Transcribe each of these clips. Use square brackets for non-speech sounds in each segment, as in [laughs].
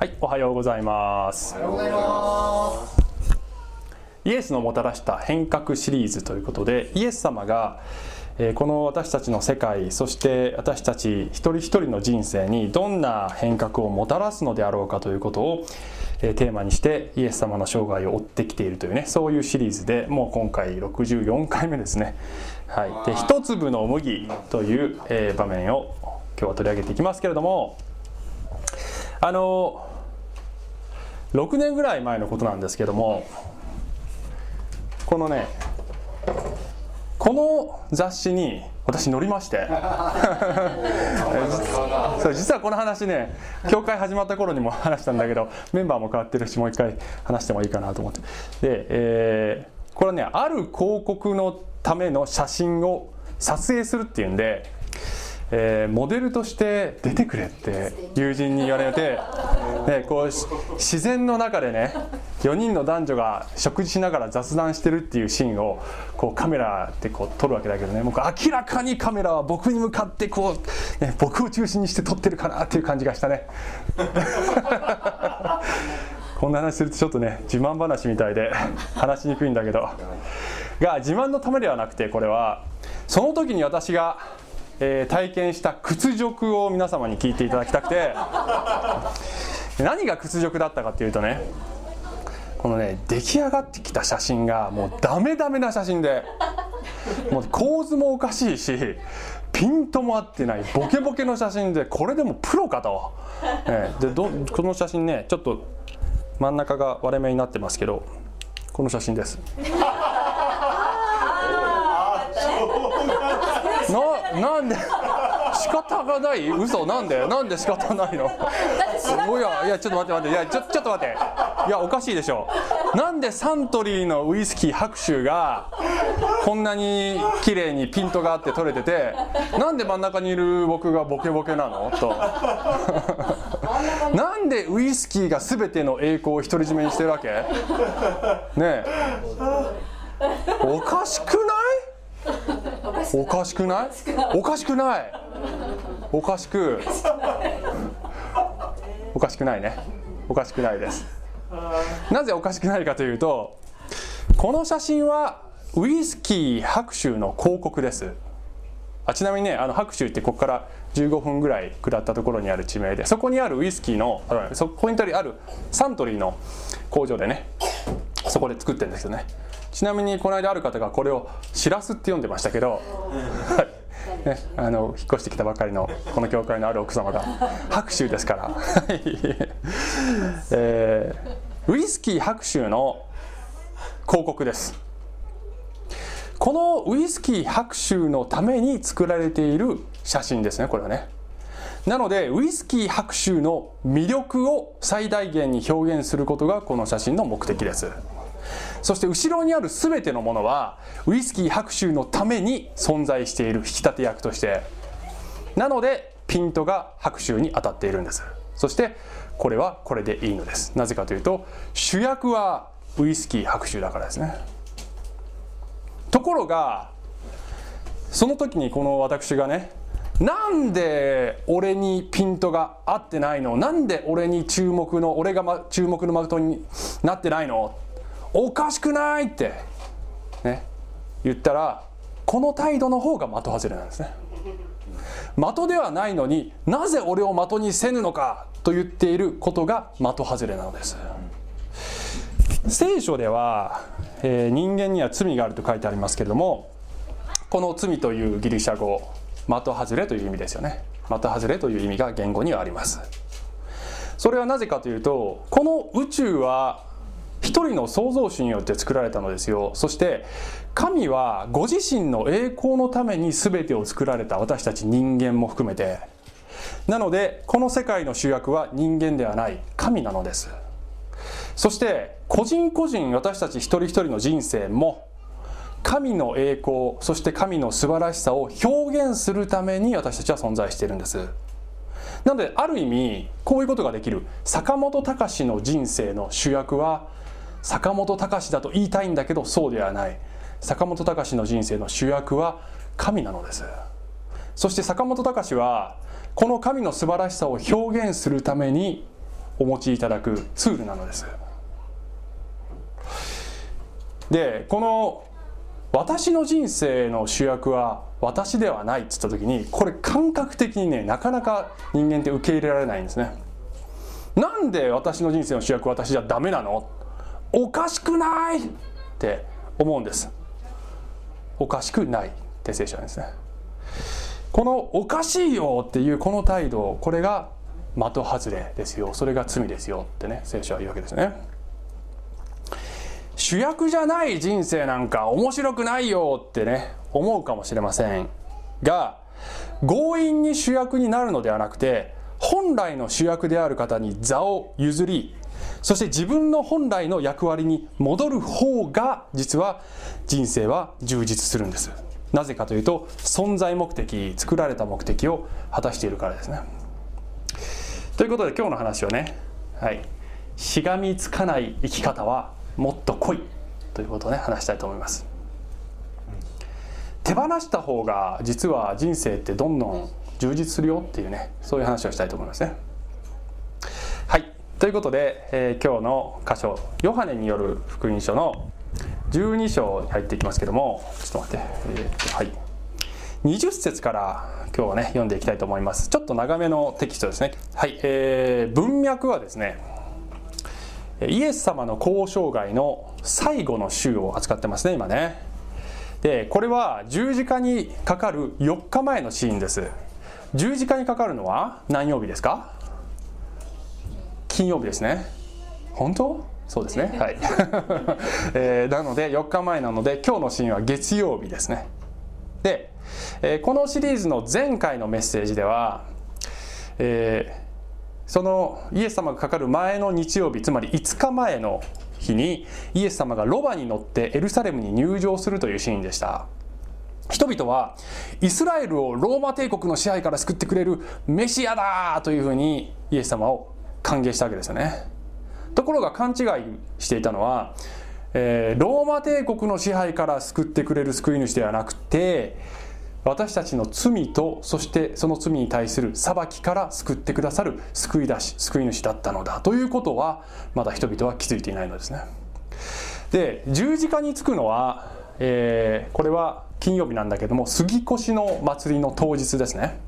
はい、おはようございます。おはようございます。イエスのもたらした変革シリーズということで、イエス様がえーこの私たちの世界、そして私たち一人一人の人生にどんな変革をもたらすのであろうかということをえーテーマにしてイエス様の生涯を追ってきているというね、そういうシリーズでもう今回64回目ですね。はい。で、一粒の麦という、えー場面を今日は取り上げていきますけれども、あの6年ぐらい前のことなんですけどもこのねこの雑誌に私載りまして。[laughs] そう実はこの話ね教会始まった頃にも話したんだけどメンバーも変わってるしもう一回話してもいいかなと思って。で、えーこれはねある広告のための写真を撮影するっていうんでえーモデルとして出てくれって友人に言われて、[laughs] ね、こうし自然の中でね4人の男女が食事しながら雑談してるっていうシーンをこうカメラでこう撮るわけだけどねもう明らかにカメラは僕に向かってこう、ね、僕を中心にして撮ってるかなっていう感じがしたね。[laughs] こんな話するとちょっとね自慢話みたいで話しにくいんだけどが自慢のためではなくてこれはその時に私が、えー体験した屈辱を皆様に聞いていただきたくて。何が屈辱だったかっていうとねこのね出来上がってきた写真がもうダメダメな写真でもう構図もおかしいしピントも合ってないボケボケの写真でこれでもプロかと、ええでどこの写真ねちょっと真ん中が割れ目になってますけどこの写真です。な [laughs] なんで仕方がない？嘘？なんで？なんで仕方ないの？おやいやちょっと待って待って。いやちょちょっと待って。いやおかしいでしょ。なんでサントリーのウイスキー白州がこんなに綺麗にピントがあって取れててなんで真ん中にいる僕がボケボケなの？と。なんでウイスキーが全ての栄光を独り占めにしてるわけ？ねえ。おかしくない？おかしくない？おかしくない。おかしくおかしく。ないね。おかしくないです。なぜおかしくないかというとこの写真はウイスキー白州の広告です。あちなみにねあの白州ってここから15分ぐらい下ったところにある地名でそこにあるウイスキーのあそこにあるサントリーの工場でねそこで作ってるんですよねちなみにこの間ある方がこれをしらすって読んでましたけど、はい。ね、あの引っ越してきたばかりのこの教会のある奥様が白州ですから、はい。えーウイスキー白州の広告です。このウイスキー白州のために作られている写真ですねこれはね。なのでウイスキー白州の魅力を最大限に表現することがこの写真の目的です。そして後ろにある全てのものはウイスキー白州のために存在している引き立て役として。なのでピントが白州に当たっているんです。そしてこれはこれでいいのです。なぜかというと主役はウイスキー白州だからですね。ところがその時にこの私がねなんで俺にピントが合ってないの？なんで俺に注目の俺がま注目の的になってないの？おかしくないってね言ったらこの態度の方が的外れなんですね。的ではないのになぜ俺を的にせぬのかと言っていることが的外れなのです。聖書では、えー人間には罪があると書いてありますけれどもこの罪というギリシャ語的外れという意味ですよね。的外れという意味が言語にはあります。それはなぜかというとこの宇宙は一人の創造主によって作られたのですよ。そして神はご自身の栄光のために全てを作られた私たち人間も含めて。なのでこの世界の主役は人間ではない神なのです。そして個人個人私たち一人一人の人生も神の栄光そして神の素晴らしさを表現するために私たちは存在しているんです。なのである意味こういうことができる坂本隆の人生の主役は坂本隆だと言いたいんだけどそうではない。坂本隆の人生の主役は神なのです。そして坂本隆はこの神の素晴らしさを表現するためにお持ちいただくツールなのです。でこの私の人生の主役は私ではないって言った時にこれ感覚的にねなかなか人間って受け入れられないんですね。なんで私の人生の主役私じゃダメなの？おかしくない！って思うんです。おかしくないって聖書なんですね。このおかしいよっていうこの態度これが的外れですよ。それが罪ですよ。ってね聖書は言うわけですね。主役じゃない人生なんか面白くないよ。ってね思うかもしれません。が強引に主役になるのではなくて本来の主役である方に座を譲りそして自分の本来の役割に戻る方が実は人生は充実するんです。なぜかというと存在目的作られた目的を果たしているからですね。ということで今日の話はね、はい、しがみつかない生き方はもっと濃いということをね話したいと思います。手放した方が実は人生ってどんどん充実するよっていうねそういう話をしたいと思いますね。ということで、えー、今日の箇所ヨハネによる福音書の12章に入っていきますけどもちょっと待って、えー、はい。20節から今日はね読んでいきたいと思います。ちょっと長めのテキストですね。はい、えー、文脈はですねイエス様の交渉外の最後の週を扱ってますね今ね。でこれは十字架にかかる4日前のシーンです。十字架にかかるのは何曜日ですか？金曜日ですね。本当？そうですね。[laughs] はい、[laughs] えー、なので4日前なので今日のシーンは月曜日ですね。で、えー、このシリーズの前回のメッセージでは、えー、そのイエス様がかかる前の日曜日つまり5日前の日にイエス様がロバに乗ってエルサレムに入場するというシーンでした。人々はイスラエルをローマ帝国の支配から救ってくれるメシアだというふうにイエス様を歓迎したわけですよね。ところが勘違いしていたのは、えー、ローマ帝国の支配から救ってくれる救い主ではなくて私たちの罪とそしてその罪に対する裁きから救ってくださる救い出し救い主だったのだということはまだ人々は気づいていないのですね。で十字架につくのは、えー、これは金曜日なんだけども杉越の祭りの当日ですね。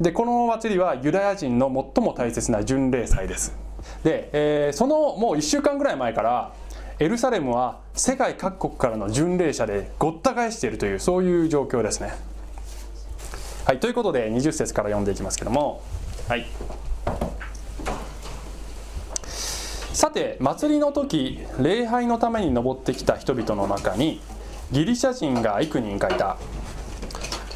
でこの祭りはユダヤ人の最も大切な巡礼祭です。で、えー、そのもう1週間ぐらい前からエルサレムは世界各国からの巡礼者でごった返しているというそういう状況ですね。はい、ということで20節から読んでいきますけども、はい、さて祭りの時礼拝のために登ってきた人々の中にギリシャ人が幾人かいた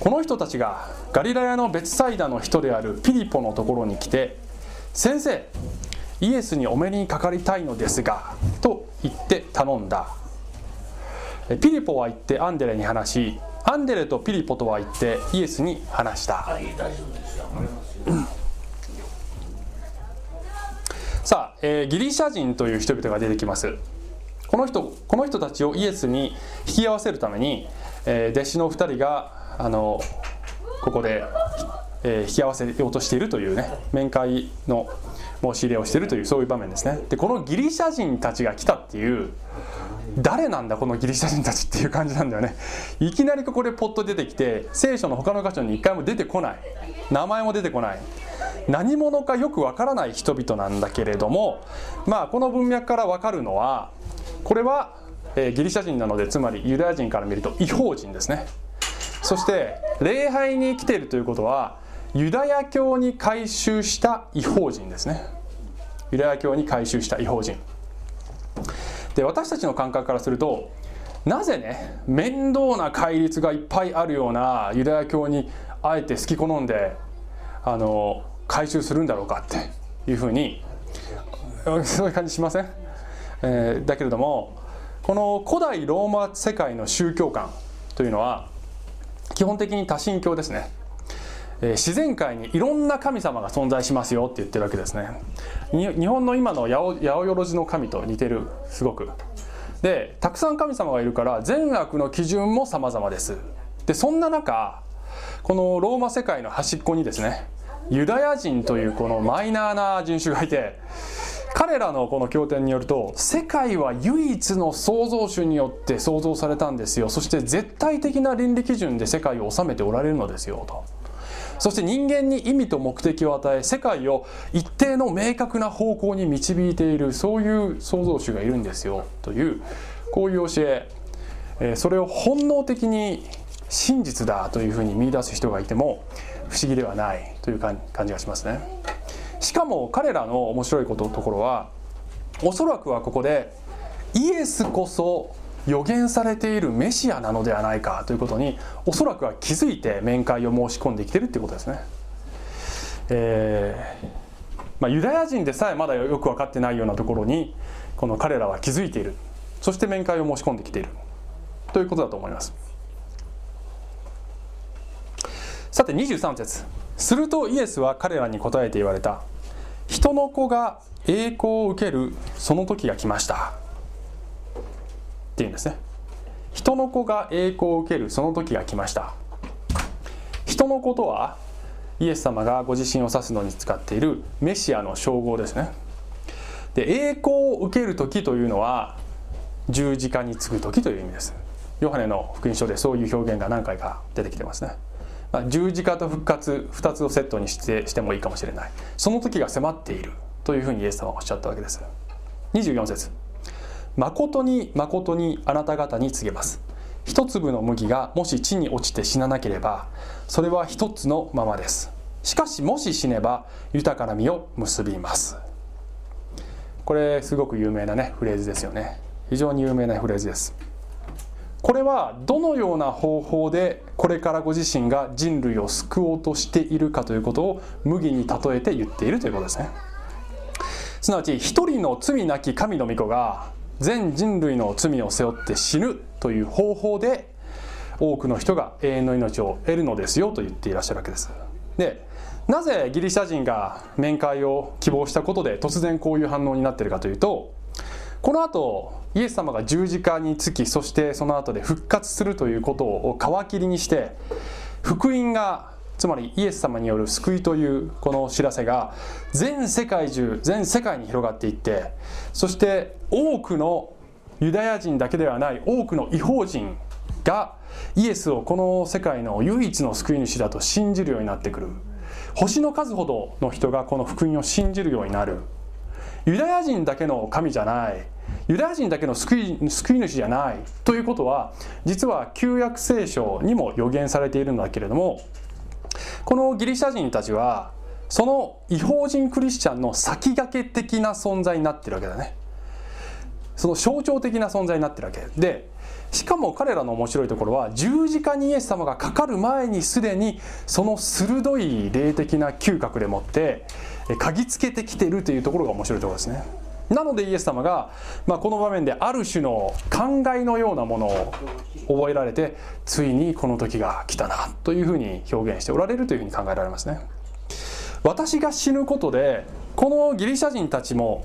この人たちがガリラヤの別サイダの人であるピリポのところに来て「先生イエスにお目にかかりたいのですが」と言って頼んだ。ピリポは言ってアンデレに話しアンデレとピリポとは言ってイエスに話した。さあ、えー、ギリシャ人という人々が出てきます。この人この人たちをイエスに引き合わせるために、えー、弟子の2人があのここで、えー、引き合わせようとしているというね面会の申し入れをしているというそういう場面ですね。でこのギリシャ人たちが来たっていう誰なんだこのギリシャ人たちっていう感じなんだよね。いきなりここでポッと出てきて聖書の他の箇所に一回も出てこない。名前も出てこない。何者かよくわからない人々なんだけれどもまあこの文脈からわかるのはこれは、えー、ギリシャ人なのでつまりユダヤ人から見ると違法人ですね。そして礼拝に来ているということはユダヤ教に改宗した違法人ですね。ユダヤ教に改宗した違法人。で私たちの感覚からするとなぜね面倒な戒律がいっぱいあるようなユダヤ教にあえて好き好んであの改宗するんだろうかっていうふうにそういう感じしません、えー、だけれどもこの古代ローマ世界の宗教観というのは基本的に多神教ですね。え自然界にいろんな神様が存在しますよって言ってるわけですね。日本の今の八百万の神と似てるすごく。でたくさん神様がいるから善悪の基準も様々です。でそんな中このローマ世界の端っこにですねユダヤ人というこのマイナーな人種がいて彼らのこの経典によると世界は唯一の創造主によって創造されたんですよ。そして絶対的な倫理基準で世界を治めておられるのですよと。そして人間に意味と目的を与え世界を一定の明確な方向に導いているそういう創造主がいるんですよ。というこういう教え。それを本能的に真実だというふうに見出す人がいても不思議ではないという感じがしますね。しかも彼らの面白いことところはおそらくはここでイエスこそ予言されているメシアなのではないかということにおそらくは気づいて面会を申し込んできてるっていうことですね。えーまあ、ユダヤ人でさえまだよく分かってないようなところにこの彼らは気づいているそして面会を申し込んできているということだと思います。さて23節するとイエスは彼らに答えて言われた人の子が栄光を受けるその時が来ました。っていうんですね。人の子が栄光を受けるその時が来ました。人の子とはイエス様がご自身を指すのに使っているメシアの称号ですね。で栄光を受ける時というのは十字架につく時という意味です。ヨハネの福音書でそういう表現が何回か出てきてますね、十字架と復活2つをセットにしてしてもいいかもしれない。その時が迫っている。というふうにイエス様はおっしゃったわけです。24節。誠に誠にあなた方に告げます。一粒の麦がもし地に落ちて死ななければそれは一つのままです。しかしもし死ねば豊かな実を結びます。これすごく有名なねフレーズですよね。非常に有名なフレーズです。これはどのような方法でこれからご自身が人類を救おうとしているかということを麦に例えて言っているということですね。すなわち一人の罪なき神の御子が全人類の罪を背負って死ぬという方法で多くの人が永遠の命を得るのですよと言っていらっしゃるわけです。でなぜギリシャ人が面会を希望したことで突然こういう反応になっているかというとこの後イエス様が十字架につきそしてその後で復活するということを皮切りにして福音がつまりイエス様による救いというこの知らせが全世界中全世界に広がっていってそして多くのユダヤ人だけではない多くの違法人がイエスをこの世界の唯一の救い主だと信じるようになってくる。星の数ほどの人がこの福音を信じるようになる。ユダヤ人だけの神じゃない。ユダヤ人だけの救い救い主じゃないということは実は旧約聖書にも予言されているんだけれどもこのギリシャ人たちはその違法人クリスチャンの先駆け的な存在になってるわけだね。その象徴的な存在になってるわけ。でしかも彼らの面白いところは十字架にイエス様がかかる前にすでにその鋭い霊的な嗅覚でもって嗅ぎつけてきてるというところが面白いところですね。なのでイエス様が、まあ、この場面である種の考えのようなものを覚えられてついにこの時が来たなというふうに表現しておられるというふうに考えられますね。私が死ぬことでこのギリシャ人たちも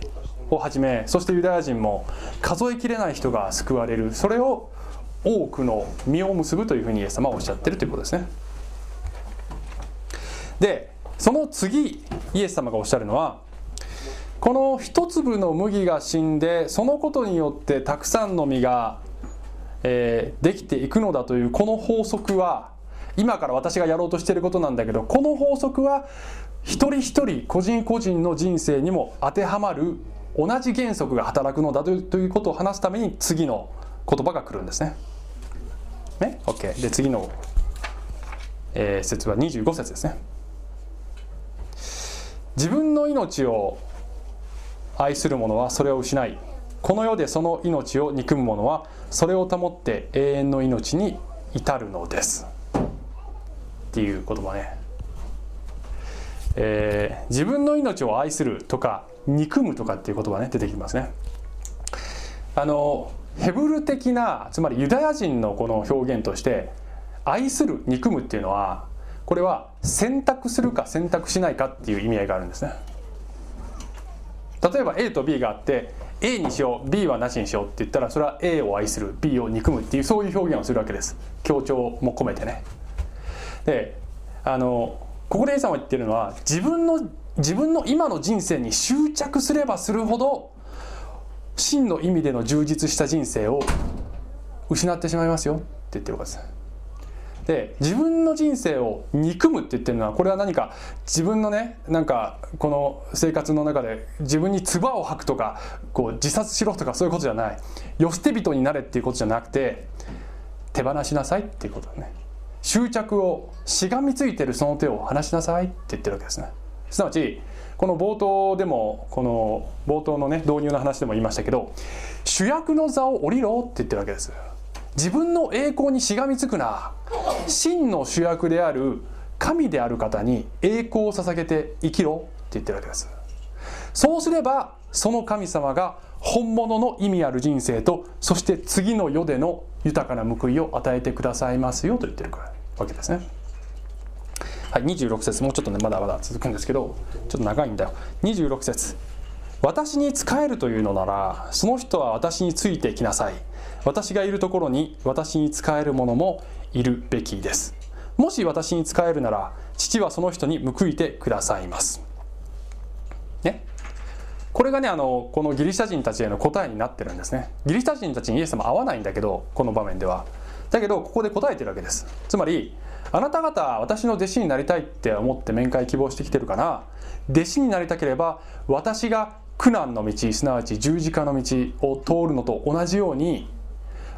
をはじめそしてユダヤ人も数えきれない人が救われるそれを多くの実を結ぶというふうにイエス様はおっしゃってるということですね。でその次イエス様がおっしゃるのはこの一粒の麦が死んでそのことによってたくさんの実が、えー、できていくのだというこの法則は今から私がやろうとしていることなんだけどこの法則は一人一人個人個人の人生にも当てはまる同じ原則が働くのだということを話すために次の言葉が来るんですね。ね ?OK。で次の、えー、説は25節ですね。自分の命を愛する者はそれを失いこの世でその命を憎む者はそれを保って永遠の命に至るのです。っていう言葉ね、えー、自分の命を愛するとか憎むとかっていう言葉ね出てきますね。あのヘブル的なつまりユダヤ人のこの表現として愛する憎むっていうのはこれは選択するか選択しないかっていう意味合いがあるんですね。例えば A と B があって A にしよう B はなしにしようって言ったらそれは A を愛する B を憎むっていうそういう表現をするわけです。強調も込めてね。であのここでイエス様が言ってるのは自分の自分の今の人生に執着すればするほど真の意味での充実した人生を失ってしまいますよって言ってるわけです。で自分の人生を憎むって言ってるのはこれは何か自分のねなんかこの生活の中で自分に唾を吐くとかこう自殺しろとかそういうことじゃない。よ捨て人になれっていうことじゃなくて手放しなさいっていうことね。執着をしがみついてるその手を離しなさいって言ってるわけですね。すなわちこの冒頭でもこの冒頭のね導入の話でも言いましたけど主役の座を降りろって言ってるわけです。自分の栄光にしがみつくな。真の主役である。神である方に。栄光を捧げて生きろ。って言ってるわけです。そうすればその神様が。本物の意味ある人生と。そして次の世での。豊かな報いを与えてくださいますよ。と言ってるわけですね。はい、26節。もうちょっとねまだまだ続くんですけど。ちょっと長いんだよ。26節。私に仕えるというのなら。その人は私についてきなさい。私がいるところに私に仕える者もいるべきです。もし私に仕えるなら父はその人に報いてくださいます。ね。これがねあのこのギリシャ人たちへの答えになってるんですね。ギリシャ人たちにイエス様会わないんだけどこの場面では。だけどここで答えてるわけです。つまりあなた方私の弟子になりたいって思って面会希望してきてるかな。弟子になりたければ私が苦難の道すなわち十字架の道を通るのと同じように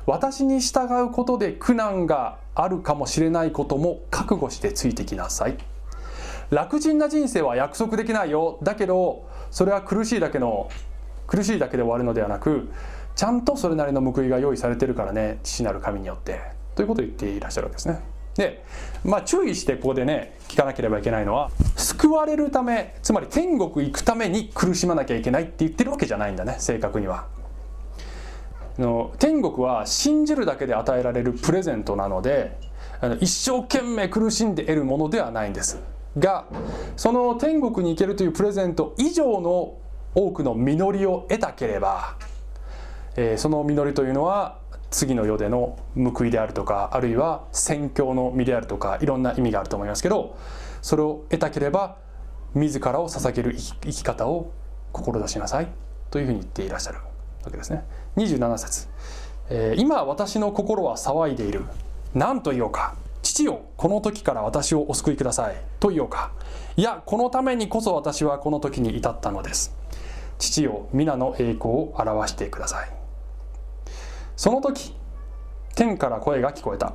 私に従うことで苦難があるかもしれないことも覚悟してついてきなさい。楽ちんな人生は約束できないよ。だけどそれは苦しいだけの苦しいだけで終わるのではなくちゃんとそれなりの報いが用意されてるからね。父なる神によって。ということを言っていらっしゃるわけですね。でまあ注意してここでね聞かなければいけないのは救われるためつまり天国行くために苦しまなきゃいけないって言ってるわけじゃないんだね正確には。の天国は信じるだけで与えられるプレゼントなので一生懸命苦しんで得るものではないんです。がその天国に行けるというプレゼント以上の多くの実りを得たければ、えー、その実りというのは次の世での報いであるとかあるいは宣教の身であるとかいろんな意味があると思いますけどそれを得たければ自らを捧げる生き方を志しなさいというふうに言っていらっしゃるわけですね。27節、えー、今私の心は騒いでいる。何と言おうか。父よこの時から私をお救いください。と言おうか。いやこのためにこそ私はこの時に至ったのです。父よ皆の栄光を表してください。その時天から声が聞こえた。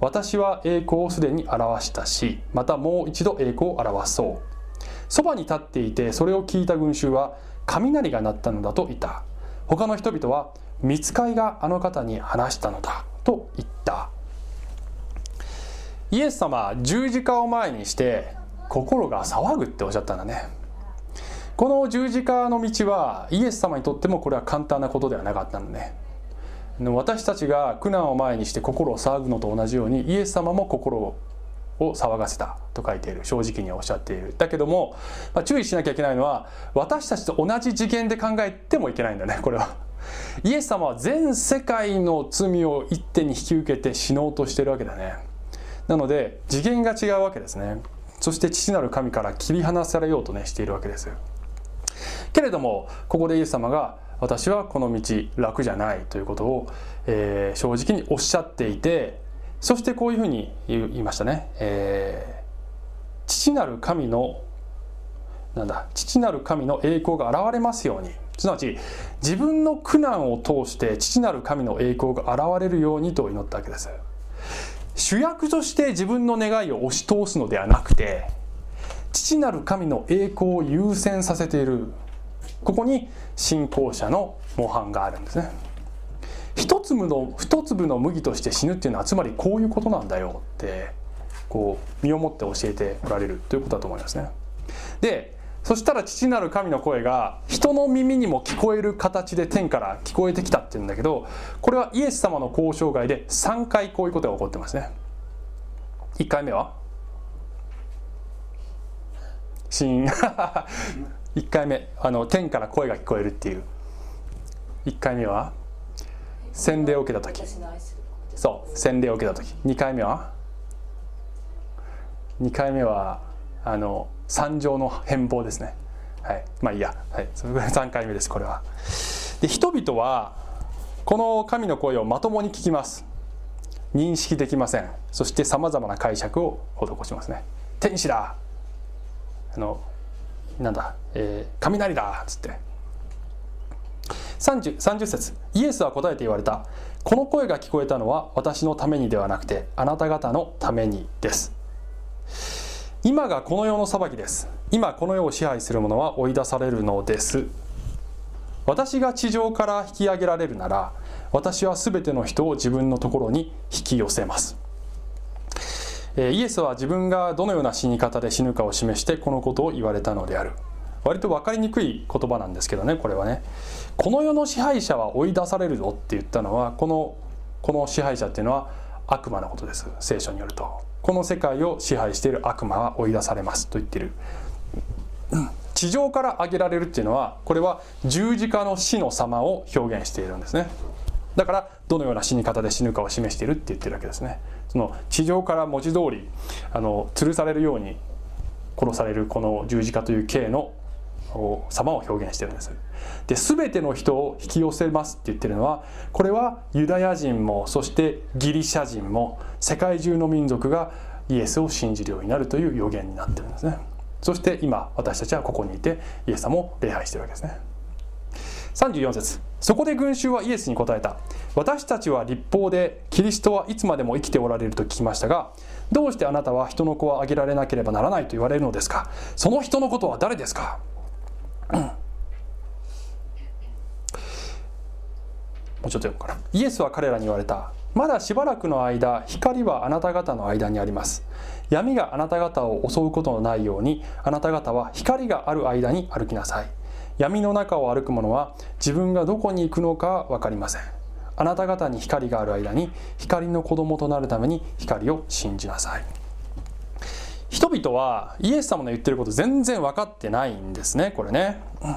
私は栄光をすでに表したしまたもう一度栄光を表そう。そばに立っていてそれを聞いた群衆は雷が鳴ったのだと言った。他の人々は見つかいがあの方に話したのだと言った。イエス様十字架を前にして心が騒ぐっておっしゃったんだね。この十字架の道はイエス様にとってもこれは簡単なことではなかったのね。私たちが苦難を前にして心を騒ぐのと同じようにイエス様も心を騒がせたと書いている正直におっしゃっている。だけども、まあ、注意しなきゃいけないのは私たちと同じ次元で考えてもいけないんだねこれは。イエス様は全世界の罪を一手に引き受けて死のうとしてるわけだね。なので次元が違うわけですね。そして父なる神から切り離されようとねしているわけです。けれどもここでイエス様が私はこの道楽じゃないということを、えー、正直におっしゃっていてそしてこういうふうに言いましたね、えー、父なる神のなんだ父なる神の栄光が現れますように。すなわち自分の苦難を通して父なる神の栄光が現れるようにと祈ったわけです。主役として自分の願いを押し通すのではなくて父なる神の栄光を優先させている。ここに信仰者の模範があるんですね。一粒の一粒の麦として死ぬっていうのはつまりこういうことなんだよってこう身をもって教えておられるということだと思いますね。でそしたら父なる神の声が人の耳にも聞こえる形で天から聞こえてきたっていうんだけどこれはイエス様の交渉外で3回こういうことが起こってますね。1回目は？シーン1回目あの天から声が聞こえるっていう。1回目は？洗礼を受けた時。そう洗礼を受けた時。2回目は？2回目はあの三乗の変貌ですね。はい。まあいいや、はい、それぐらい3回目ですこれは。で人々はこの神の声をまともに聞きます。認識できません。そしてさまざまな解釈を施しますね。天使だ。あのなんだ、えー、雷だ。っつって。30, 30節イエスは答えて言われた。この声が聞こえたのは私のためにではなくてあなた方のためにです。今がこの世の裁きです。今この世を支配する者は追い出されるのです。私が地上から引き上げられるなら私は全ての人を自分のところに引き寄せます。イエスは自分がどのような死に方で死ぬかを示してこのことを言われたのである。割と分かりにくい言葉なんですけどねこれはね。この世の支配者は追い出されるぞって言ったのはこのこの支配者っていうのは悪魔のことです。聖書によると。この世界を支配している悪魔は追い出されますと言ってる。地上から挙げられるっていうのはこれは十字架の死の様を表現しているんですね。だからどのような死に方で死ぬかを示しているって言ってるわけですね。その地上から文字通りあの吊るされるように殺されるこの十字架という刑の様を表現してるんです。で全ての人を引き寄せますって言ってるのはこれはユダヤ人もそしてギリシャ人も世界中の民族がイエスを信じるようになるという予言になってるんですね。そして今私たちはここにいてイエス様を礼拝してるわけですね。34節。そこで群衆はイエスに答えた。私たちは立法でキリストはいつまでも生きておられると聞きましたがどうしてあなたは人の子をあげられなければならないと言われるのですか？その人のことは誰ですか、もうちょっと読むかな。イエスは彼らに言われた。まだしばらくの間光はあなた方の間にあります。闇があなた方を襲うことのないようにあなた方は光がある間に歩きなさい。闇の中を歩く者は自分がどこに行くのか分かりません。あなた方に光がある間に光の子供となるために光を信じなさい。人々はイエス様の言ってること全然分かってないんですねこれね、うん。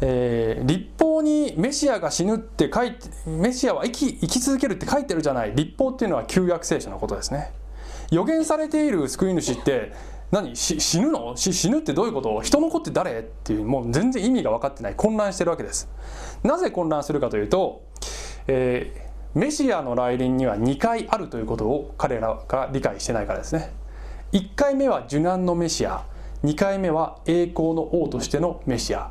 えー、立法にメシアが死ぬって書いてメシアは生き生き続けるって書いてるじゃない。立法っていうのは旧約聖書のことですね。予言されている救い主って何？死ぬの？死ぬってどういうこと？人の子って誰？っていうもう全然意味が分かってない。混乱してるわけです。なぜ混乱するかというと、えー、メシアの来臨には2回あるということを彼らが理解してないからですね。1回目は受難のメシア2回目は栄光の王としてのメシア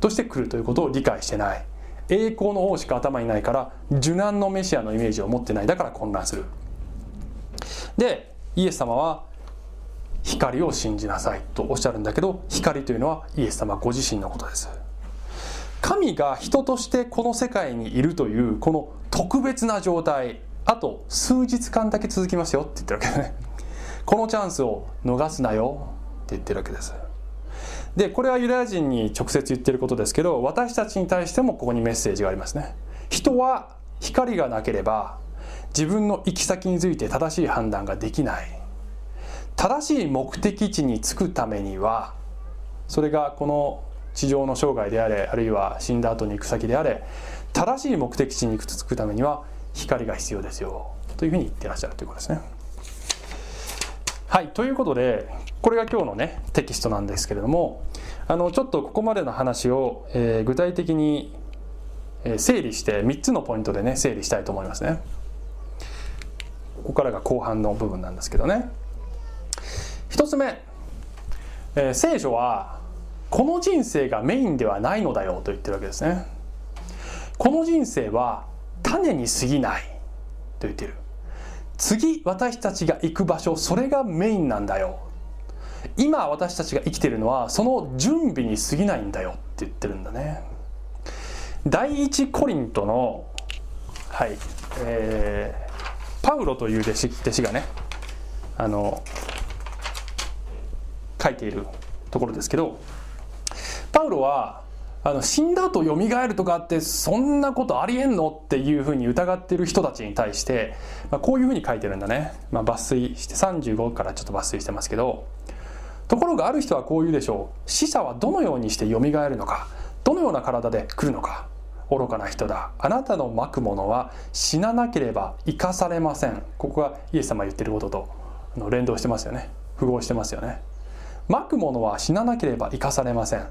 として来るということを理解してない。栄光の王しか頭にないから受難のメシアのイメージを持ってない。だから混乱する。でイエス様は光を信じなさい。とおっしゃるんだけど光というのはイエス様ご自身のことです。神が人としてこの世界にいるというこの特別な状態。あと数日間だけ続きますよって言ってるわけですね。このチャンスを逃すなよ。って言ってるわけです。でこれはユダヤ人に直接言ってることですけど私たちに対してもここにメッセージがありますね。人は光がなければ自分の行き先について正しい判断ができない。正しい目的地に着くためにはそれがこの地上の生涯であれあるいは死んだ後に行く先であれ正しい目的地に着くためには光が必要ですよ。というふうに言ってらっしゃるということですね。はいということでこれが今日のねテキストなんですけれどもあのちょっとここまでの話を、えー、具体的に整理して3つのポイントでね整理したいと思いますね。ここからが後半の部分なんですけどね。1つ目、えー、聖書はこの人生がメインではないのだよと言ってるわけですねこの人生は種に過ぎないと言ってる次私たちが行く場所それがメインなんだよ。今私たちが生きてるのはその準備に過ぎないんだよって言ってるんだね。第一コリントのはいえー、パウロという弟子弟子がねあの書いているところですけどパウロはあの死んだ後蘇るとかってそんなことありえんのっていうふうに疑っている人たちに対して、まあ、こういうふうに書いてるんだね、まあ、抜粋して35からちょっと抜粋してますけど。ところがある人はこう言うでしょう。死者はどのようにして蘇るのか。どのような体で来るのか。愚かな人だ。あなたのまくものは死ななければ生かされません。ここがイエス様が言ってることと連動してますよね。符合してますよね。まくものは死ななければ生かされません。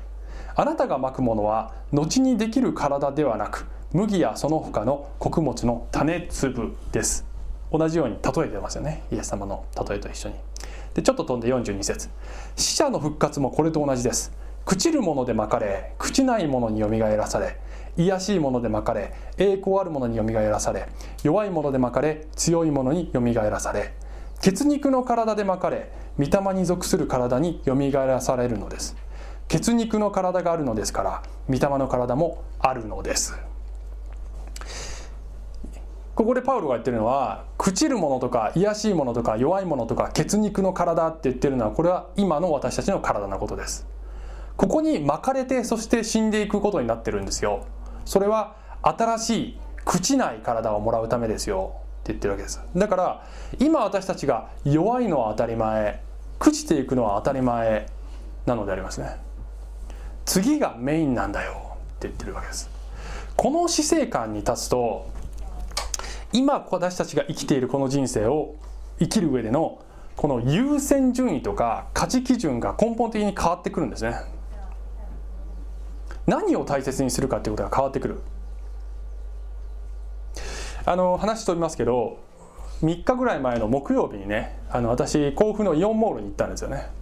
あなたがまくものは後にできる体ではなく麦やその他の穀物の種粒です。同じように例えてますよね。イエス様の例えと一緒に。でちょっと飛んで42節。死者の復活もこれと同じです。朽ちるものでまかれ朽ちないものによみがえらされ卑しいものでまかれ栄光あるものによみがえらされ弱いものでまかれ強いものによみがえらされ血肉の体でまかれ御霊に属する体によみがえらされるのです。血肉の体があるのですから御霊の体もあるのです。ここでパウロが言ってるのは朽ちるものとか卑しいものとか弱いものとか血肉の体って言ってるのはこれは今の私たちの体のことです。ここに巻かれてそして死んでいくことになってるんですよ。それは新しい朽ちない体をもらうためですよ。って言ってるわけです。だから今私たちが弱いのは当たり前朽ちていくのは当たり前なのでありますね。次がメインなんだよ。って言ってるわけです。この死生観に立つと今私たちが生きているこの人生を生きる上でのこの優先順位とか価値基準が根本的に変わってくるんですね。何を大切にするかっていうことが変わってくる。あの話飛びますけど3日ぐらい前の木曜日にねあの私甲府のイオンモールに行ったんですよね。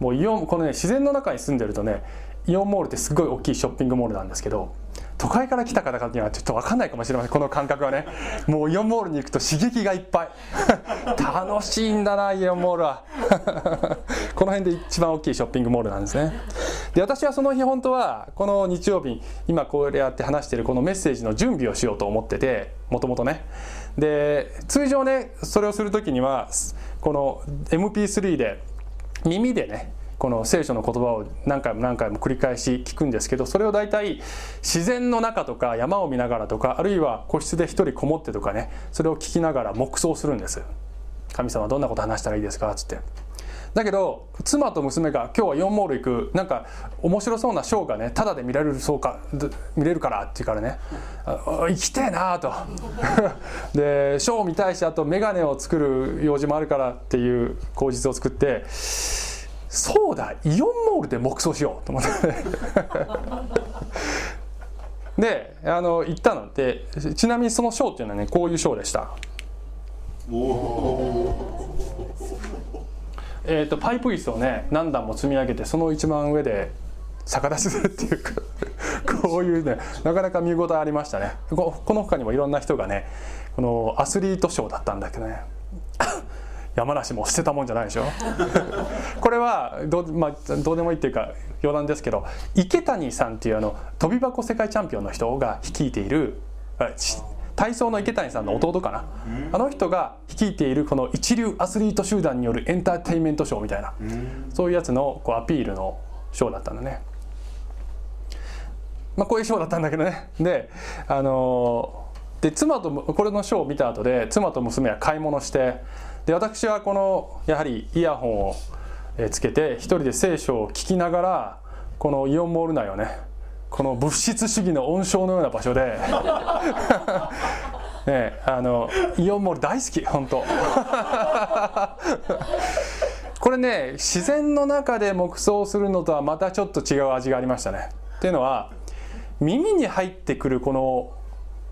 もうイオンこのね自然の中に住んでるとねイオンモールってすごい大きいショッピングモールなんですけど都会から来た方にはちょっと分かんないかもしれません。この感覚はね。もうイオンモールに行くと刺激がいっぱい。[laughs] 楽しいんだなイオンモールは。[laughs] この辺で一番大きいショッピングモールなんですね。で私はその日本当はこの日曜日今こうやって話してるこのメッセージの準備をしようと思っててもともとね。で通常ねそれをする時にはこの MP3 で耳でねこの聖書の言葉を何回も何回も繰り返し聞くんですけどそれを大体自然の中とか山を見ながらとかあるいは個室で一人こもってとかねそれを聞きながら黙想するんです神様どんなこと話したらいいですか？っつって。だけど妻と娘が今日は4モール行く。なんか面白そうなショーがねタダで見られるそうか見れるからって言うからね。行きてえなと。[laughs] でショーを見たいしあと眼鏡を作る用事もあるからっていう口実を作ってそうだイオンモールで黙想しようと思って。[laughs] であの行ったの。でちなみにそのショーっていうのはねこういうショーでした。えーと、パイプ椅子をね何段も積み上げてその一番上で逆立ちするっていうか [laughs] こういうねなかなか見応えありましたね。この他にもいろんな人がねこのアスリートショーだったんだけどね山梨も捨てたもんじゃないでしょ？[laughs] これはど,、まあ、どうでもいいっていうか余談ですけど池谷さんっていうあの跳び箱世界チャンピオンの人が率いている体操の池谷さんの弟かな？あの人が率いているこの一流アスリート集団によるエンターテインメントショーみたいなそういうやつのこうアピールのショーだったんだね。まあ、こういうショーだったんだけどね。であので妻とこれのショーを見た後で妻と娘は買い物してで私はこのやはりイヤホンをつけて一人で聖書を聞きながらこのイオンモール内をねこの物質主義の温床のような場所で [laughs] ねあのイオンモール大好き本当。[laughs] これね自然の中で黙想するのとはまたちょっと違う味がありましたね。っていうのは耳に入ってくるこの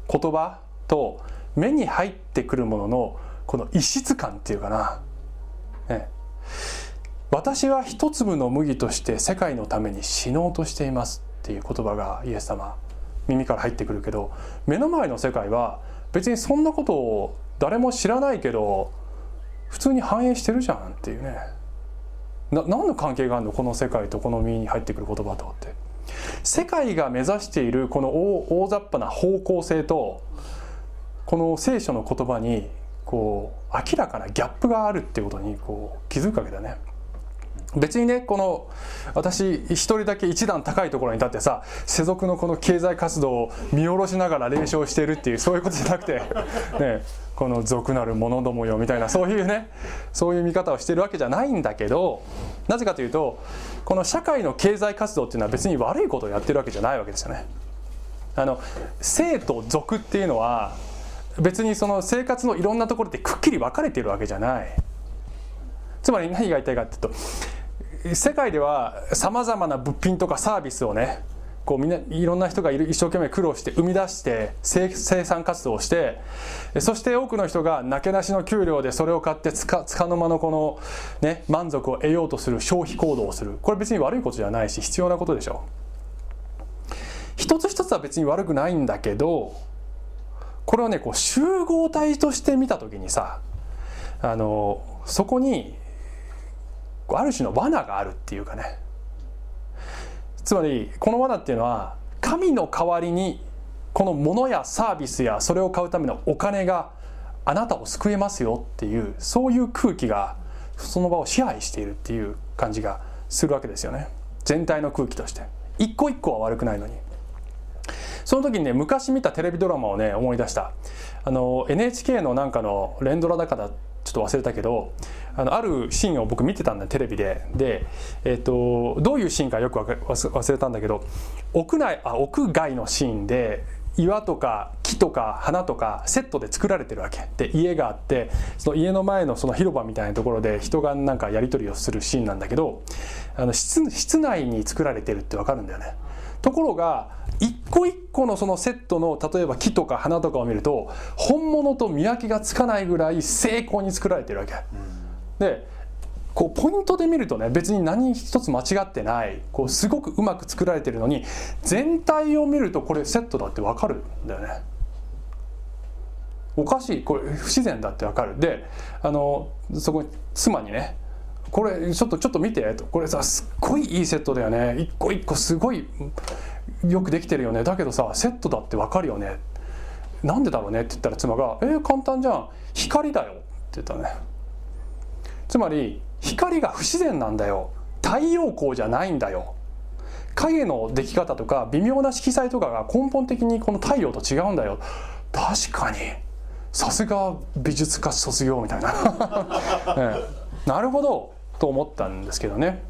言葉と目に入ってくるもののこの異質感っていうかな、ね、私は一粒の麦として世界のために死のうとしていますっていう言葉がイエス様耳から入ってくるけど目の前の世界は別にそんなことを誰も知らないけど普通に反映してるじゃんっていうね。な何の関係があるの？この世界とこの耳に入ってくる言葉とって。世界が目指しているこの大雑把な方向性とこの聖書の言葉にこう明らかなギャップがあるっていうことにこう気づくわけだね。別にねこの私一人だけ一段高いところに立ってさ世俗のこの経済活動を見下ろしながら霊唱しているっていうそういうことじゃなくて、[laughs] ね、この俗なる者どもよみたいなそういうねそういう見方をしてるわけじゃないんだけどなぜかというとこの社会の経済活動っていうのは別に悪いことをやってるわけじゃないわけですよね。あの生と俗っていうのは別にその生活のいろんなところでくっきり分かれているわけじゃない。つまり何が言いたいかっていうと世界ではさまざまな物品とかサービスをねこうみんないろんな人が一生懸命苦労して生み出して生産活動をしてそして多くの人がなけなしの給料でそれを買ってつかつかの間のこの、ね、満足を得ようとする消費行動をする。これ別に悪いことじゃないし必要なことでしょ。一つ一つは別に悪くないんだけどこれをねこう集合体として見た時にさあのそこにある種の罠があるっていうかね。つまりこの罠っていうのは神の代わりにこの物やサービスやそれを買うためのお金があなたを救えますよっていうそういう空気がその場を支配しているっていう感じがするわけですよね。全体の空気として。一個一個は悪くないのに。その時にね昔見たテレビドラマをね思い出した。あの NHK のなんかの連ドラだからちょっと忘れたけどあのあるシーンを僕見てたんだテレビで。で、えーと、どういうシーンかよくわ忘れたんだけど屋内あ屋外のシーンで岩とか木とか花とかセットで作られてるわけ。で家があってその家の前のその広場みたいなところで人がなんかやり取りをするシーンなんだけどあの室室内に作られてるって分かるんだよね。ところが個一個のそのセットの例えば木とか花とかを見ると本物と見分けがつかないぐらい精巧に作られてるわけ。でこうポイントで見るとね別に何一つ間違ってないこうすごくうまく作られてるのに全体を見るとこれセットだって分かるんだよね。おかしいこれ不自然だって分かるであのそこに妻にねこれちょっとちょっと見てとこれさすっごいいいセットだよね一個一個すごいよくできてるよね。だけどさセットだってわかるよね。なんでだろうね？って言ったら妻が「えー、簡単じゃん。光だよ」って言ったね。つまり光が不自然なんだよ。太陽光じゃないんだよ。影の出来方とか微妙な色彩とかが根本的にこの太陽と違うんだよ。確かに。さすが美術科卒業みたいな、[laughs] ね、なるほど。と思ったんですけどね。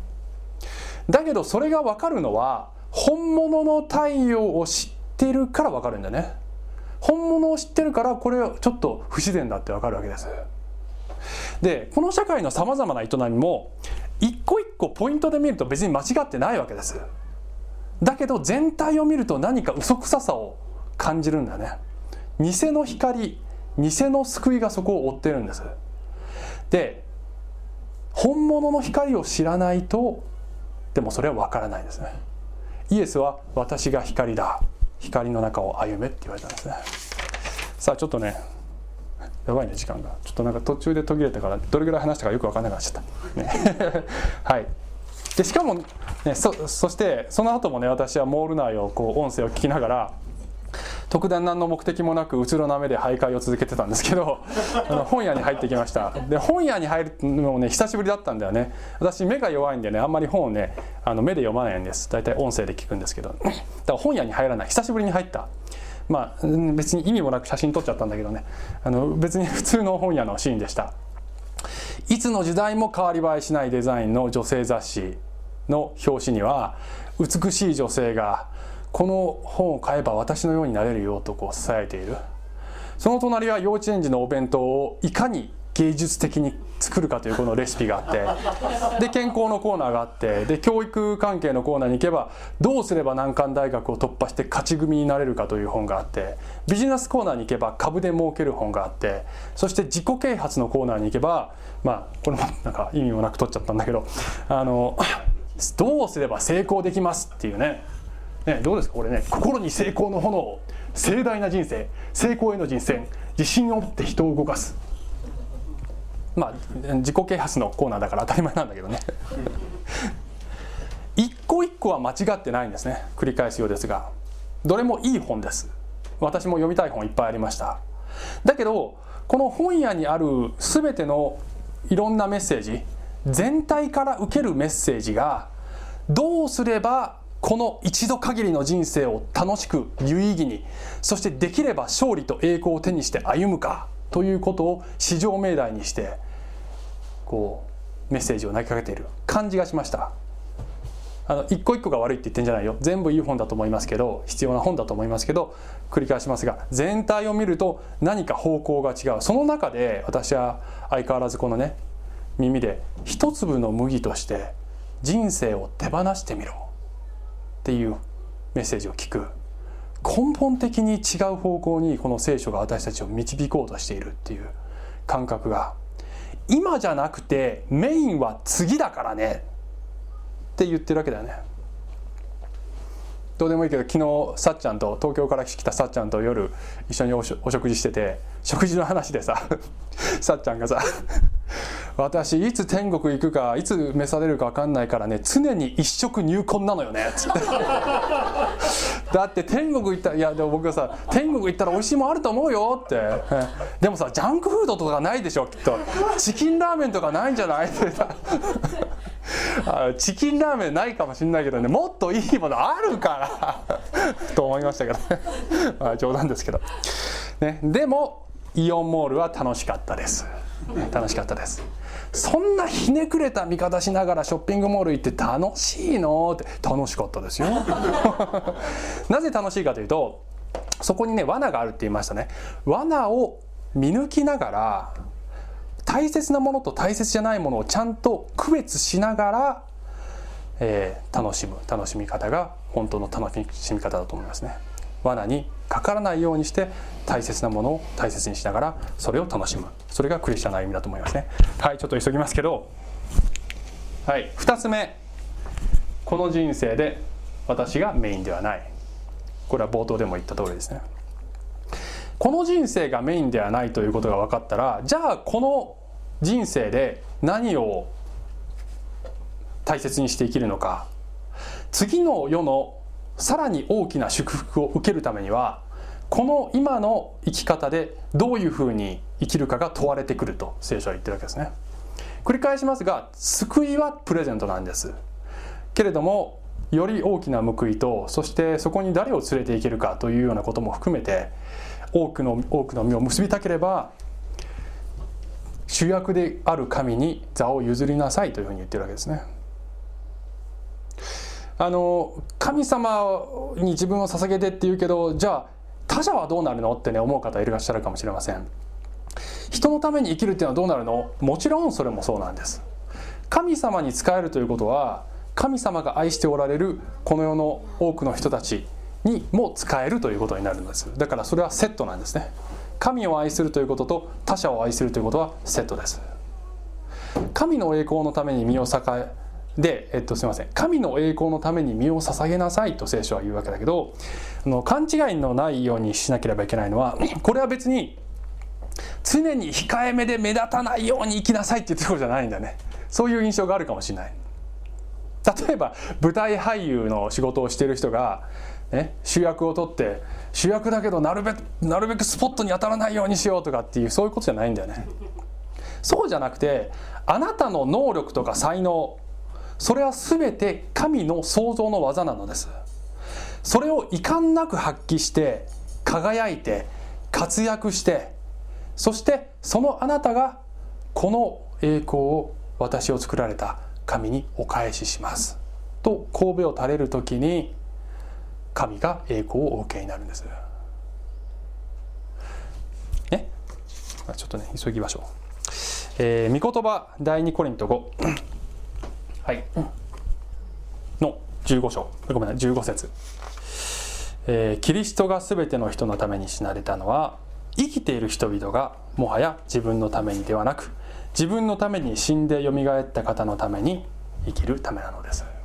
だけどそれが分かるのは本物の太陽を知ってるから分かるんだね。本物を知ってるからこれはちょっと不自然だって分かるわけです。でこの社会のさまざまな営みも一個一個ポイントで見ると別に間違ってないわけです。だけど全体を見ると何か嘘くささを感じるんだね。偽の光偽の救いがそこを追ってるんです。で本物の光を知らないとでもそれは分からないですね。イエスは私が光だ。光の中を歩めって言われたんですね。さあちょっとねやばいね時間が。ちょっとなんか途中で途切れたからどれぐらい話したかよく分かんなくなっちゃった、ね、[laughs] はい。でしかも、ね、そそしてその後もね私はモール内をこう音声を聞きながら特段何の目的もなくうつろな目で徘徊を続けてたんですけど [laughs] あの本屋に入ってきました。で本屋に入るのもね久しぶりだったんだよね。私目が弱いんでねあんまり本をねあの目で読まないんです。大体音声で聞くんですけど。だから本屋に入らない。久しぶりに入った。まあ別に意味もなく写真撮っちゃったんだけどね。あの別に [laughs] 普通の本屋のシーンでした。いつの時代も変わり映えしないデザインの女性雑誌の表紙には美しい女性がこの本を買えば私のようになれるよとこう支えている。その隣は幼稚園児のお弁当をいかに芸術的に作るかというこのレシピがあって [laughs] で健康のコーナーがあってで教育関係のコーナーに行けばどうすれば難関大学を突破して勝ち組になれるかという本があってビジネスコーナーに行けば株で儲ける本があってそして自己啓発のコーナーに行けばまあこれもなんか意味もなく取っちゃったんだけどあのどうすれば成功できますっていうねね、どうですかこれね心に成功の炎盛大な人生成功への人生自信を持って人を動かす。まあ自己啓発のコーナーだから当たり前なんだけどね。[laughs] 一個一個は間違ってないんですね繰り返すようですが。どれもいい本です。私も読みたい本いっぱいありました。だけどこの本屋にある全てのいろんなメッセージ全体から受けるメッセージがどうすればこの一度限りの人生を楽しく有意義にそしてできれば勝利と栄光を手にして歩むかということを至上命題にしてこうメッセージを投げかけている感じがしました。あの一個一個が悪いって言ってんじゃないよ。全部いい本だと思いますけど必要な本だと思いますけど繰り返しますが全体を見ると何か方向が違う。その中で私は相変わらずこのね耳で一粒の麦として人生を手放してみろ。っていうメッセージを聞く。根本的に違う方向にこの聖書が私たちを導こうとしているっていう感覚が今じゃなくてメインは次だからねって言ってるわけだよね。どうでもいいけど昨日さっちゃんと東京から来たさっちゃんと夜一緒にお食事してて食事の話でさ [laughs] さっちゃんがさ私いつ天国行くかいつ召されるか分かんないからね常に一食入魂なのよねつって。[laughs] だって天国行ったらいやでも僕がさ天国行ったら美味しいもんあると思うよって。でもさジャンクフードとかないでしょきっと。チキンラーメンとかないんじゃない？ってあチキンラーメンないかもしんないけどね。もっといいものあるから。[laughs] と思いましたけどね。[laughs] まあ冗談ですけど、ね、でもイオンモールは楽しかったです。楽しかったです。そんなひねくれた見方しながらショッピングモール行って楽しいの？って楽しかったですよ。[laughs] なぜ楽しいかというとそこにね罠があるって言いましたね。罠を見抜きながら大切なものと大切じゃないものをちゃんと区別しながら、えー、楽しむ楽しみ方が本当の楽しみ方だと思いますね。罠にかからないようにして大切なものを大切にしながらそれを楽しむ。それがクリスチャンの歩みだと思いますね。はいちょっと急ぎますけど。はい2つ目。この人生で私がメインではない。これは冒頭でも言った通りですね。この人生がメインではないということが分かったらじゃあこの人生で何を大切にして生きるのか。次の世のさらに大きな祝福を受けるためにはこの今の生き方でどういうふうに生きるかが問われてくると聖書は言ってるわけですね。繰り返しますが救いはプレゼントなんです。けれどもより大きな報いとそしてそこに誰を連れていけるかというようなことも含めて多くの多くの実を結びたければ主役である神に座を譲りなさいというふうに言ってるわけですね。あの神様に自分を捧げてって言うけどじゃあ他者はどうなるの？ってね思う方いらっしゃるかもしれません。人のために生きるっていうのはどうなるの？もちろんそれもそうなんです。神様に仕えるということは神様が愛しておられるこの世の多くの人たちにも使えるということになるんです。だからそれはセットなんですね。神を愛するということと他者を愛するということはセットです。神の栄光のために身を栄えで、えっと、すみません。神の栄光のために身を捧げなさいと聖書は言うわけだけどあの勘違いのないようにしなければいけないのはこれは別に常に控えめで目立たないように生きなさいっていうところじゃないんだね。そういう印象があるかもしれない。例えば舞台俳優の仕事をしている人が、ね、主役を取って主役だけどなるべくなるべくスポットに当たらないようにしようとかっていうそういうことじゃないんだよね。そうじゃなくてあなたの能力とか才能それは全て神の創造の技なのです。それを遺憾なく発揮して輝いて活躍してそしてそのあなたがこの栄光を私を作られた神にお返しします。と神戸を垂れる時に神が栄光をお受けになるんです。ね？ちょっとね急ぎましょう、えー、御言葉第2コリント5はい。の15章。ごめんなさい15節、えー、キリストが全ての人のために死なれたのは生きている人々がもはや自分のためにではなく自分のために死んでよみがえった方のために生きるためなのです。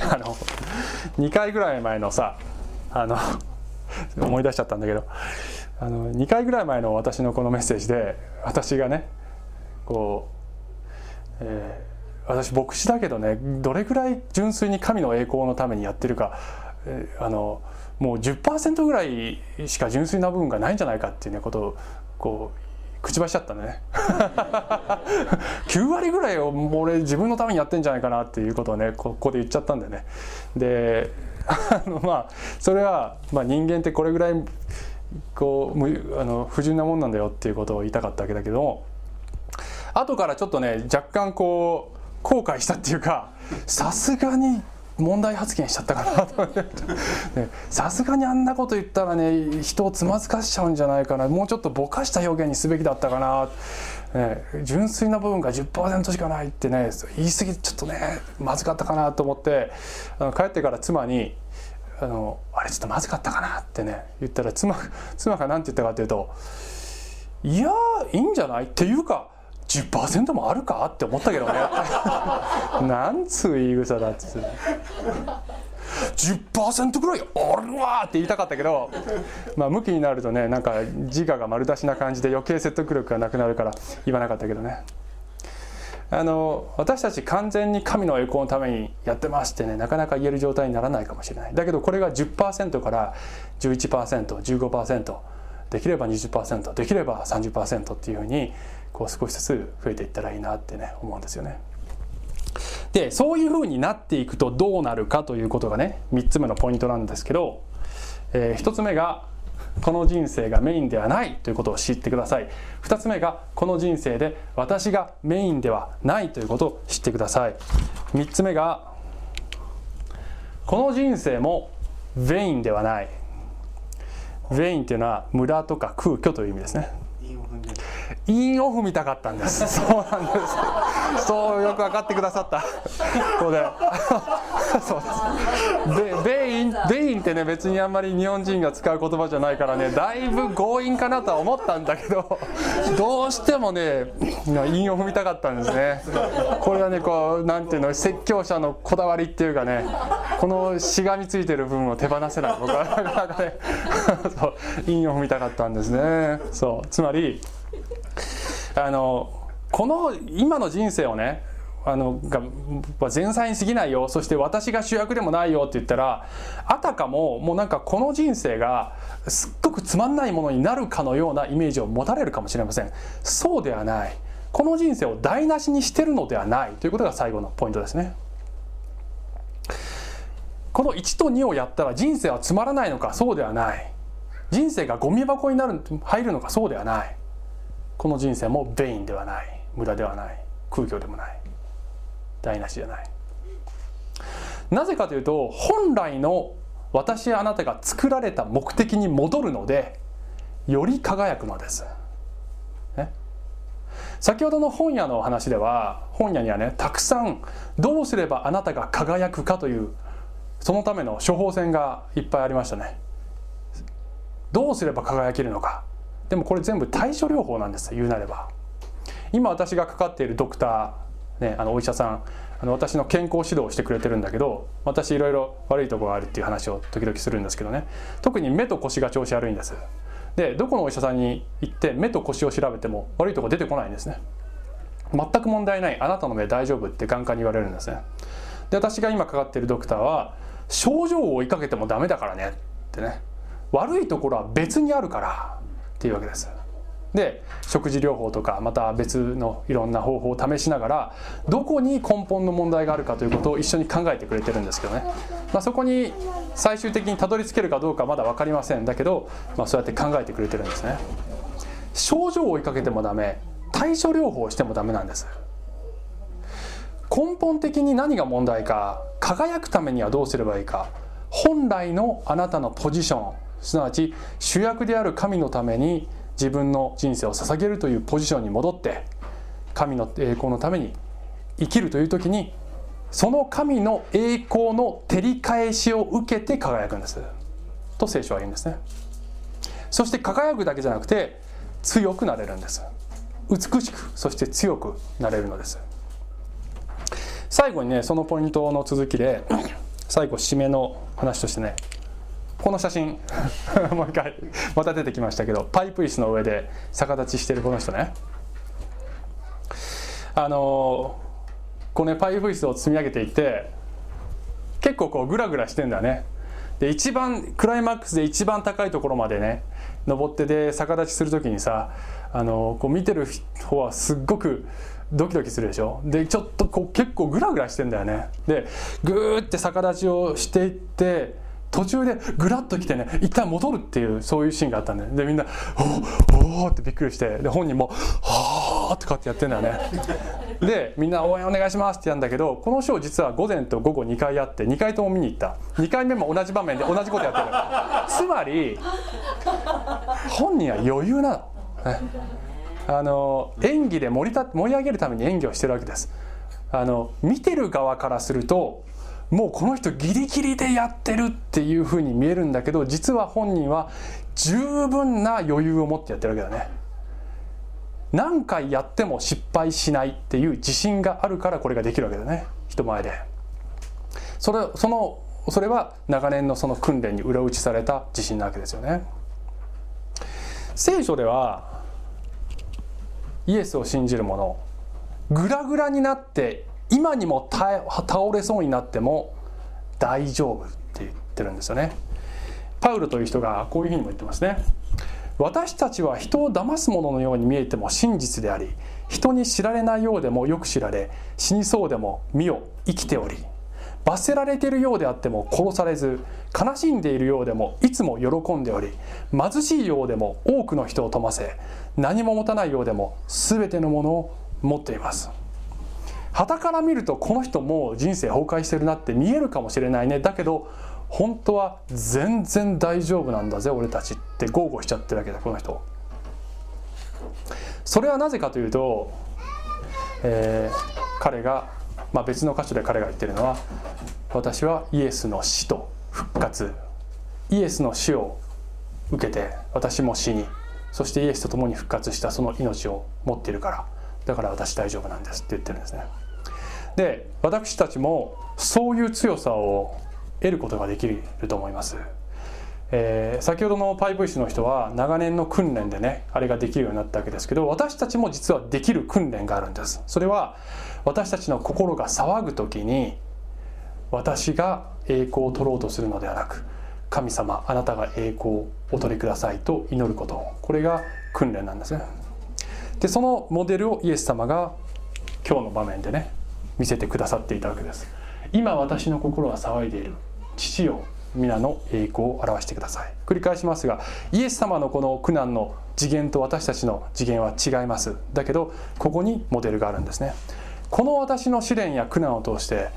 あの2回ぐらい前のさあの思い出しちゃったんだけどあの2回ぐらい前の私のこのメッセージで私がねこう、えー、私牧師だけどねどれぐらい純粋に神の栄光のためにやってるか、えー、あのもう10%ぐらいしか純粋な部分がないんじゃないかっていうねことをこう口走っちゃったね。[laughs] 9割ぐらいを俺自分のためにやってんじゃないかなっていうことをねここで言っちゃったんだよね。であのまあそれは、まあ、人間ってこれぐらいこうあの不純なもんなんだよっていうことを言いたかったわけだけども後からちょっとね若干こう後悔したっていうかさすがに問題発言しちゃったかな。とさすがにあんなこと言ったらね人をつまずかしちゃうんじゃないかな。もうちょっとぼかした表現にすべきだったかな。ね、純粋な部分が10%しかないってね言い過ぎちょっとねまずかったかなと思ってあの帰ってから妻にあの「あれちょっとまずかったかな」ってね言ったら妻妻が何て言ったかっていうと「いやいいんじゃない?」っていうか10%もあるかって思ったけどね。[laughs] なんつう言い草だっつって10%ぐらいあるわって言いたかったけど、まあ、向きになるとねなんか自我が丸出しな感じで余計説得力がなくなるから言わなかったけどね。あの私たち完全に神の栄光のためにやってますってねなかなか言える状態にならないかもしれない。だけどこれが10%から 11%15% できれば20%できれば30%っていうふうにこう少しずつ増えていったらいいなってね思うんですよね。でそういうふうになっていくとどうなるかということがね3つ目のポイントなんですけど、えー、1つ目がこの人生がメインではないということを知ってください。2つ目がこの人生で私がメインではないということを知ってください。3つ目がこの人生もベインではない。ベインっていうのは無駄とか空虚という意味ですね。韻を踏みたかったんです。[laughs] そうなんです。そうよく分かってくださった。ここで。[laughs] そうです。ベベインベインってね別にあんまり日本人が使う言葉じゃないからねだいぶ強引かなとは思ったんだけどどうしてもね韻を踏みたかったんですね。これはねこうなんていうの説教者のこだわりっていうかねこのしがみついてる部分を手放せない僕はなかなかねそう韻を踏みたかったんですね。そうつまり [laughs] あのこの今の人生をねあのが前菜に過ぎないよそして私が主役でもないよって言ったらあたかももうなんかこの人生がすっごくつまんないものになるかのようなイメージを持たれるかもしれません。そうではない。この人生を台無しにしてるのではない。ということが最後のポイントですね。この1と2をやったら人生はつまらないのか？そうではない。人生がゴミ箱になる入るのか？そうではない。この人生もベインではない。無駄ではない。空虚でもない。台無しじゃない。なぜかというと本来の私やあなたが作られた目的に戻るのでより輝くのです、ね、先ほどの本屋の話では本屋にはねたくさんどうすればあなたが輝くかというそのための処方箋がいっぱいありましたね。どうすれば輝けるのか。でもこれ全部対処療法なんです言うなれば。今私がかかっているドクター、ね、あのお医者さんあの私の健康指導をしてくれてるんだけど私いろいろ悪いところがあるっていう話を時々するんですけどね。特に目と腰が調子悪いんです。でどこのお医者さんに行って目と腰を調べても悪いとこ出てこないんですね。全く問題ない。あなたの目大丈夫って眼科に言われるんですね。で私が今かかっているドクターは症状を追いかけてもダメだからねってね。悪いところは別にあるから。っていうわけです。で食事療法とかまた別のいろんな方法を試しながらどこに根本の問題があるかということを一緒に考えてくれてるんですけどね、まあ、そこに最終的にたどり着けるかどうかまだ分かりません。だけど、まあ、そうやって考えてくれてるんですね。症状を追いかけてもダメ。対処療法をしてもダメなんです。根本的に何が問題か輝くためにはどうすればいいか。本来のあなたのポジションすなわち主役である神のために自分の人生を捧げるというポジションに戻って神の栄光のために生きるという時にその神の栄光の照り返しを受けて輝くんです。と聖書は言うんですね。そして輝くだけじゃなくて強くなれるんです。美しくそして強くなれるのです。最後にねそのポイントの続きで最後締めの話としてねこの写真 [laughs] もう一回また出てきましたけどパイプ椅子の上で逆立ちしてるこの人ね。あのこのねパイプ椅子を積み上げていって結構こうグラグラしてんだね。で一番クライマックスで一番高いところまでね登ってで逆立ちする時にさあのこう見てる方はすっごくドキドキするでしょ。でちょっとこう結構グラグラしてんだよね。でグーって逆立ちをしていって途中でグラッと来てね一旦戻るっていうそういうシーンがあったんででみんな「おお!」ってびっくりしてで本人も「はあ!」ってこうやってやってんだよね。でみんな応援お願いしますってやるんだけどこのショー実は午前と午後2回あって2回とも見に行った。2回目も同じ場面で同じことやってるつまり本人は余裕なの、ね、あの演技で盛りた盛り上げるために演技をしてるわけです。あの見てる側からするともうこの人ギリギリでやってるっていうふうに見えるんだけど実は本人は十分な余裕を持ってやってるわけだね。何回やっても失敗しないっていう自信があるからこれができるわけだね人前で。それそのそれは長年のその訓練に裏打ちされた自信なわけですよね。聖書ではイエスを信じる者グラグラになって今にも倒れそうになっても大丈夫って言ってるんですよね。パウルという人がこういうふうにも言ってますね。私たちは人を騙す者のように見えても真実であり人に知られないようでもよく知られ死にそうでも見よ生きており罰せられているようであっても殺されず悲しんでいるようでもいつも喜んでおり貧しいようでも多くの人を富ませ何も持たないようでも全てのものを持っています。旗から見るとこの人もう人生崩壊してるなって見えるかもしれないね。だけど本当は全然大丈夫なんだぜ俺たちって。豪語しちゃってるわけだこの人それはなぜかというと、えー、彼が、まあ、別の箇所で彼が言ってるのは私はイエスの死と復活。イエスの死を受けて私も死にそしてイエスと共に復活したその命を持っているから。だから私大丈夫なんですって言ってるんですね。で私たちもそういう強さを得ることができると思います、えー、先ほどのパイプ医師の人は長年の訓練でねあれができるようになったわけですけど私たちも実はできる訓練があるんです。それは私たちの心が騒ぐ時に私が栄光を取ろうとするのではなく神様あなたが栄光をお取りくださいと祈ること。これが訓練なんですね。でそのモデルをイエス様が今日の場面でね見せてくださっていたわけです。今私の心は騒いでいる父よ皆の栄光を表してください。繰り返しますがイエス様のこの苦難の次元と私たちの次元は違います。だけどここにモデルがあるんですね。この私の試練や苦難を通して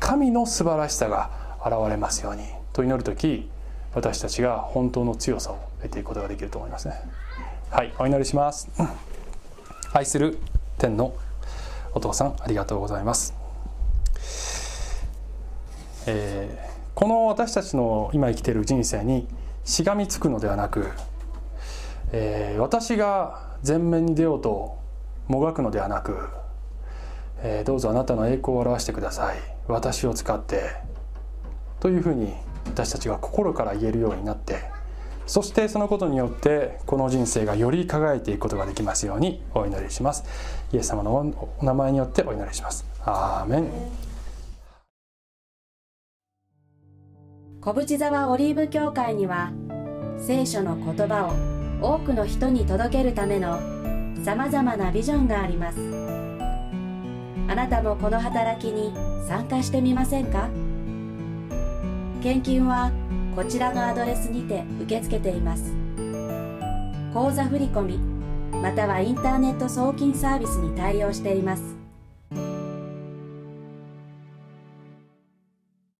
神の素晴らしさが現れますように。と祈る時私たちが本当の強さを得ていくことができると思いますね。はいお祈りします。愛する天のお父さんありがとうございます、えーこの私たちの今生きている人生にしがみつくのではなく、えー、私が前面に出ようともがくのではなく、えー、どうぞあなたの栄光を表してください。私を使ってというふうに私たちが心から言えるようになってそしてそのことによってこの人生がより輝いていくことができますようにお祈りします。イエス様のお名前によってお祈りします。アーメン。小淵沢オリーブ教会には聖書の言葉を多くの人に届けるためのさまざまなビジョンがあります。あなたもこの働きに参加してみませんか？献金はこちらのアドレスにて受け付けています。口座振込またはインターネット送金サービスに対応しています。